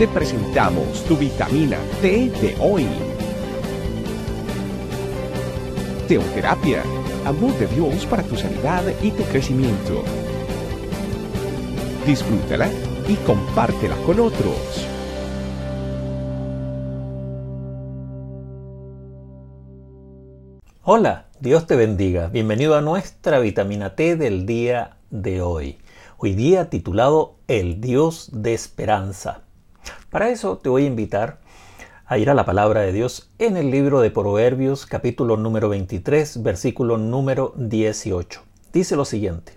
te presentamos tu vitamina T de hoy. Teoterapia, amor de Dios para tu sanidad y tu crecimiento. Disfrútala y compártela con otros. Hola, Dios te bendiga. Bienvenido a nuestra vitamina T del día de hoy. Hoy día titulado El Dios de Esperanza. Para eso te voy a invitar a ir a la palabra de Dios en el libro de Proverbios capítulo número 23 versículo número 18. Dice lo siguiente,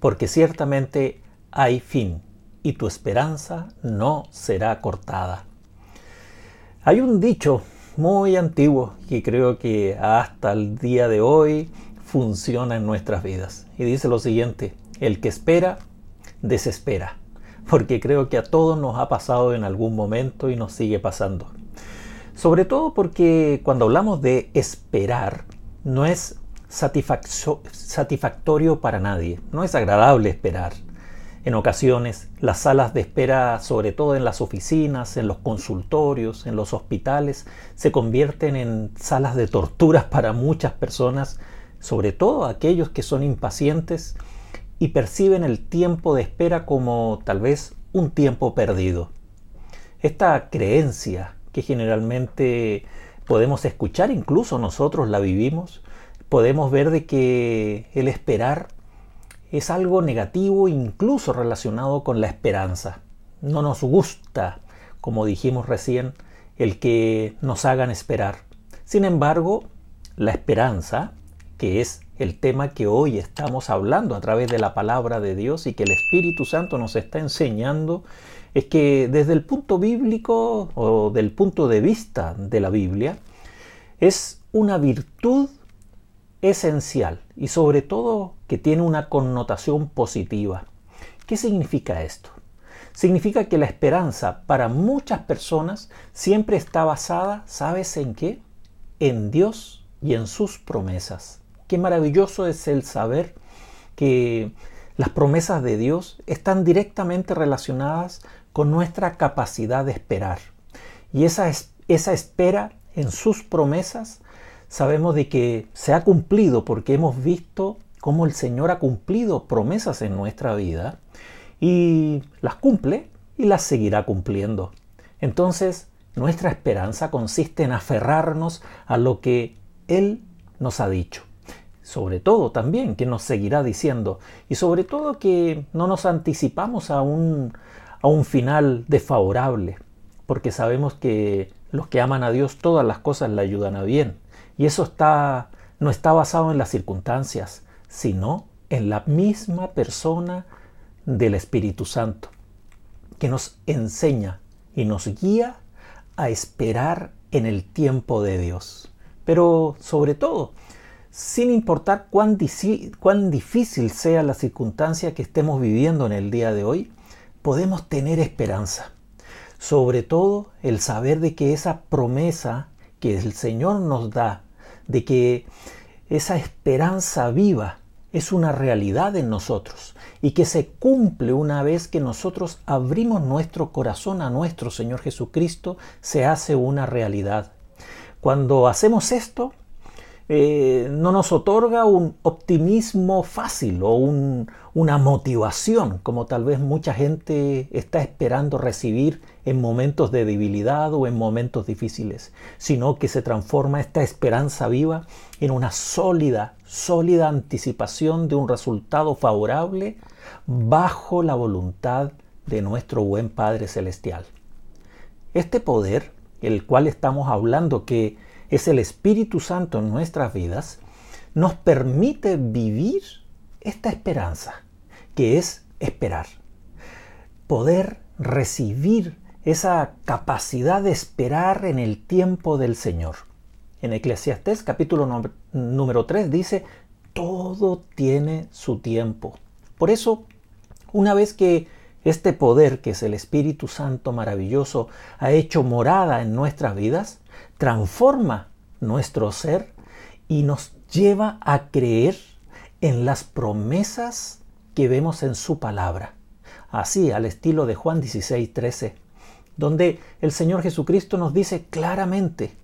porque ciertamente hay fin y tu esperanza no será cortada. Hay un dicho muy antiguo que creo que hasta el día de hoy funciona en nuestras vidas. Y dice lo siguiente, el que espera desespera, porque creo que a todos nos ha pasado en algún momento y nos sigue pasando. Sobre todo porque cuando hablamos de esperar, no es satisfactorio para nadie, no es agradable esperar. En ocasiones, las salas de espera, sobre todo en las oficinas, en los consultorios, en los hospitales, se convierten en salas de torturas para muchas personas, sobre todo aquellos que son impacientes y perciben el tiempo de espera como tal vez un tiempo perdido. Esta creencia que generalmente podemos escuchar, incluso nosotros la vivimos, podemos ver de que el esperar es algo negativo incluso relacionado con la esperanza. No nos gusta, como dijimos recién, el que nos hagan esperar. Sin embargo, la esperanza, que es el tema que hoy estamos hablando a través de la palabra de Dios y que el Espíritu Santo nos está enseñando, es que desde el punto bíblico o del punto de vista de la Biblia, es una virtud esencial y sobre todo que tiene una connotación positiva. ¿Qué significa esto? Significa que la esperanza para muchas personas siempre está basada, ¿sabes en qué? En Dios y en sus promesas. Qué maravilloso es el saber que las promesas de Dios están directamente relacionadas con nuestra capacidad de esperar. Y esa, esa espera en sus promesas sabemos de que se ha cumplido porque hemos visto cómo el Señor ha cumplido promesas en nuestra vida y las cumple y las seguirá cumpliendo. Entonces, nuestra esperanza consiste en aferrarnos a lo que Él nos ha dicho sobre todo también que nos seguirá diciendo y sobre todo que no nos anticipamos a un, a un final desfavorable, porque sabemos que los que aman a Dios todas las cosas le ayudan a bien. Y eso está, no está basado en las circunstancias, sino en la misma persona del Espíritu Santo, que nos enseña y nos guía a esperar en el tiempo de Dios. Pero sobre todo, sin importar cuán, difícil sea la circunstancia que estemos viviendo en el día de hoy, podemos tener esperanza. Sobre todo el saber de que esa promesa que el Señor nos da, de que esa esperanza viva es una realidad en nosotros y que se cumple una vez que nosotros abrimos nuestro corazón a nuestro Señor Jesucristo, se hace una realidad. Cuando hacemos esto, eh, no nos otorga un optimismo fácil o una motivación como tal vez mucha gente está esperando recibir en momentos de debilidad o en momentos difíciles, sino que se transforma esta esperanza viva en una sólida, sólida anticipación de un resultado favorable bajo la voluntad de nuestro buen Padre Celestial. Este poder, el cual estamos hablando que es el Espíritu Santo en nuestras vidas, nos permite vivir esta esperanza, que es esperar. Poder recibir esa capacidad de esperar en el tiempo del Señor. En Eclesiastés capítulo número 3 dice, todo tiene su tiempo. Por eso, una vez que este poder, que es el Espíritu Santo maravilloso, ha hecho morada en nuestras vidas, transforma nuestro ser y nos lleva a creer en las promesas que vemos en su palabra. Así, al estilo de Juan 16, 13, donde el Señor Jesucristo nos dice claramente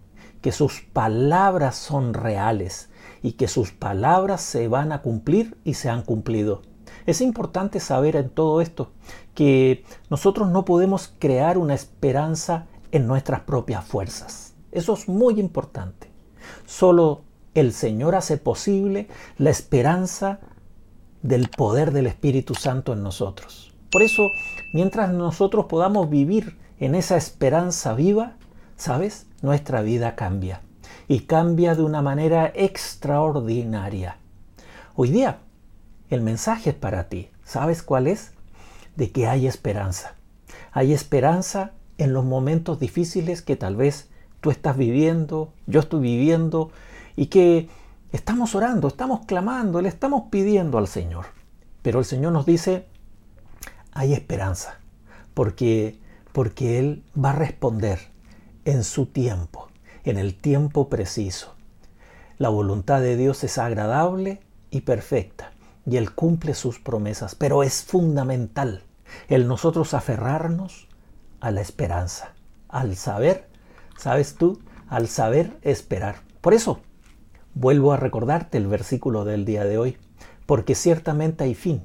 que sus palabras son reales y que sus palabras se van a cumplir y se han cumplido. Es importante saber en todo esto que nosotros no podemos crear una esperanza en nuestras propias fuerzas. Eso es muy importante. Solo el Señor hace posible la esperanza del poder del Espíritu Santo en nosotros. Por eso, mientras nosotros podamos vivir en esa esperanza viva, ¿sabes? Nuestra vida cambia. Y cambia de una manera extraordinaria. Hoy día, el mensaje es para ti. ¿Sabes cuál es? De que hay esperanza. Hay esperanza en los momentos difíciles que tal vez tú estás viviendo, yo estoy viviendo, y que estamos orando, estamos clamando, le estamos pidiendo al Señor. Pero el Señor nos dice, hay esperanza, porque, porque Él va a responder en su tiempo, en el tiempo preciso. La voluntad de Dios es agradable y perfecta, y Él cumple sus promesas, pero es fundamental el nosotros aferrarnos a la esperanza, al saber, sabes tú, al saber esperar. Por eso, vuelvo a recordarte el versículo del día de hoy, porque ciertamente hay fin,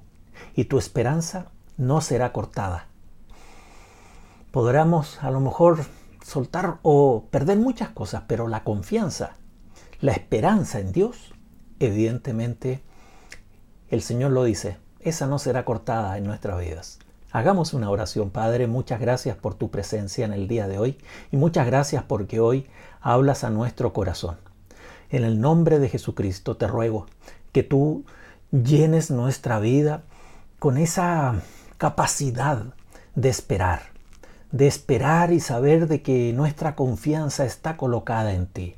y tu esperanza no será cortada. Podremos a lo mejor soltar o perder muchas cosas, pero la confianza, la esperanza en Dios, evidentemente, el Señor lo dice, esa no será cortada en nuestras vidas. Hagamos una oración, Padre, muchas gracias por tu presencia en el día de hoy y muchas gracias porque hoy hablas a nuestro corazón. En el nombre de Jesucristo te ruego que tú llenes nuestra vida con esa capacidad de esperar, de esperar y saber de que nuestra confianza está colocada en ti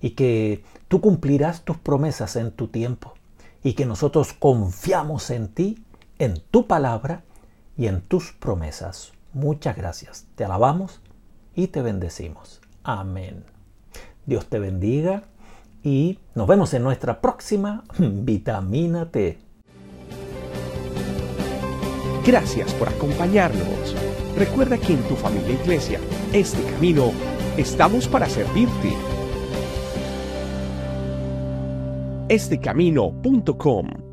y que tú cumplirás tus promesas en tu tiempo y que nosotros confiamos en ti, en tu palabra y en tus promesas. Muchas gracias. Te alabamos y te bendecimos. Amén. Dios te bendiga y nos vemos en nuestra próxima Vitamina T. Gracias por acompañarnos. Recuerda que en tu familia iglesia, este camino, estamos para servirte. Estecamino.com